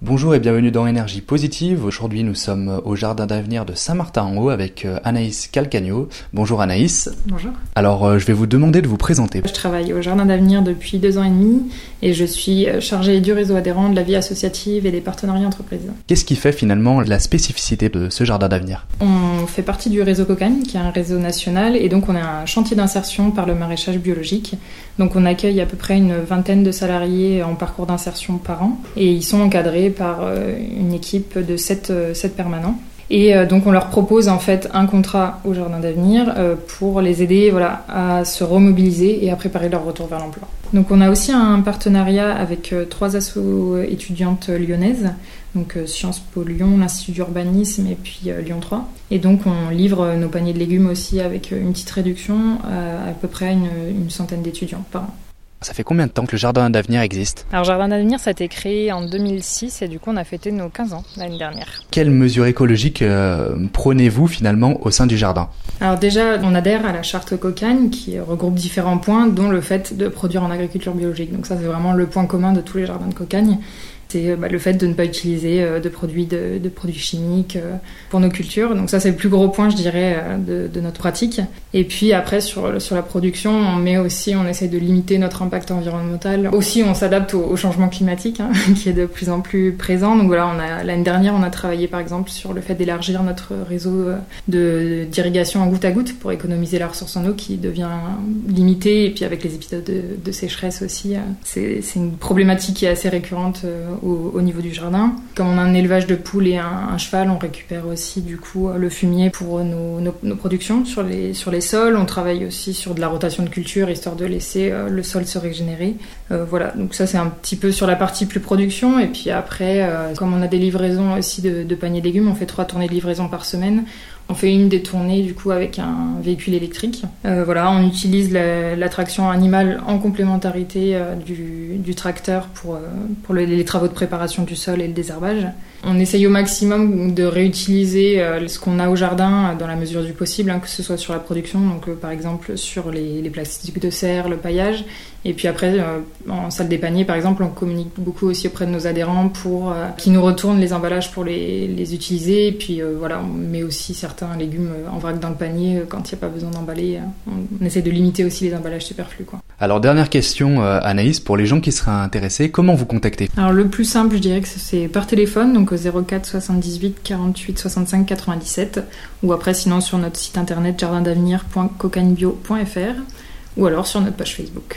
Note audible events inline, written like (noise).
Bonjour et bienvenue dans Énergie Positive. Aujourd'hui, nous sommes au Jardin d'Avenir de Saint-Martin-en-Haut avec euh, Anaïs Calcagno. Bonjour Anaïs. Bonjour. Alors, euh, je vais vous demander de vous présenter. Je travaille au Jardin d'Avenir depuis deux ans et demi et je suis euh, chargée du réseau adhérent de la vie associative et des partenariats entreprises. Qu'est-ce qui fait finalement la spécificité de ce Jardin d'Avenir? On fait partie du réseau Cocagne, qui est un réseau national, et donc on a un chantier d'insertion par le maraîchage biologique. Donc on accueille à peu près une vingtaine de salariés en parcours d'insertion par an et ils sont encadrés par euh, une équipe de 7, euh, permanents. Et euh, donc on leur propose en fait un contrat au Jardin d'Avenir pour les aider voilà, à se remobiliser et à préparer leur retour vers l'emploi. Donc on a aussi un partenariat avec trois assos étudiantes lyonnaises, donc Sciences Po Lyon, l'Institut d'urbanisme et puis Lyon 3. Et donc on livre nos paniers de légumes aussi avec une petite réduction à à peu près une centaine d'étudiants par an. Ça fait combien de temps que le Jardin d'Avenir existe? Alors Jardin d'Avenir, ça a été créé en 2006 et du coup on a fêté nos 15 ans l'année dernière. Quelles mesures écologiques euh, prenez-vous finalement au sein du jardin? Alors déjà, on adhère à la charte Cocagne qui regroupe différents points dont le fait de produire en agriculture biologique. Donc ça c'est vraiment le point commun de tous les jardins de Cocagne c'est euh, bah, le fait de ne pas utiliser euh, de produits, de, produits chimiques euh, pour nos cultures. Donc ça, c'est le plus gros point, je dirais, de, notre pratique. Et puis après, sur, sur la production, on met aussi, on essaie de limiter notre impact environnemental. Aussi, on s'adapte au, changement climatique, hein, (laughs) qui est de plus en plus présent. Donc voilà, l'année dernière, on a travaillé par exemple sur le fait d'élargir notre réseau d'irrigation en goutte à goutte pour économiser la ressource en eau qui devient limitée. Et puis avec les épisodes de, de sécheresse aussi, c'est une problématique qui est assez récurrente au, niveau du jardin. Comme on a un élevage de poules et un, cheval, on récupère aussi du coup le fumier pour nos, nos, productions sur les, sur les sols. On travaille aussi sur de la rotation de culture histoire de laisser euh, le sol se régénérer. Euh, voilà, donc ça c'est un petit peu sur la partie plus production. Et puis après, euh, comme on a des livraisons aussi de, de paniers légumes, on fait trois tournées de livraison par semaine. On fait une des tournées du coup avec un véhicule électrique. Euh, voilà, on utilise la, traction animale en complémentarité euh, du, tracteur pour, euh, pour les travaux de préparation du sol et le désherbage. On essaye au maximum de réutiliser ce qu'on a au jardin dans la mesure du possible, hein, que ce soit sur la production, donc par exemple sur les, plastiques de serre, le paillage. Et puis après, en salle des paniers, par exemple, on communique beaucoup aussi auprès de nos adhérents pour qu'ils nous retournent les emballages pour les, les utiliser. Et puis voilà, on met aussi certains un légumes en vrac dans le panier euh, quand il n'y a pas besoin d'emballer. On, essaie de limiter aussi les emballages superflus. Quoi. Alors dernière question euh, Anaïs, pour les gens qui seraient intéressés, comment vous contacter Alors le plus simple je dirais que c'est par téléphone, donc au 04 78 48 65 97, ou après sinon sur notre site internet jardindavenir.cocagnebio.fr, ou alors sur notre page Facebook.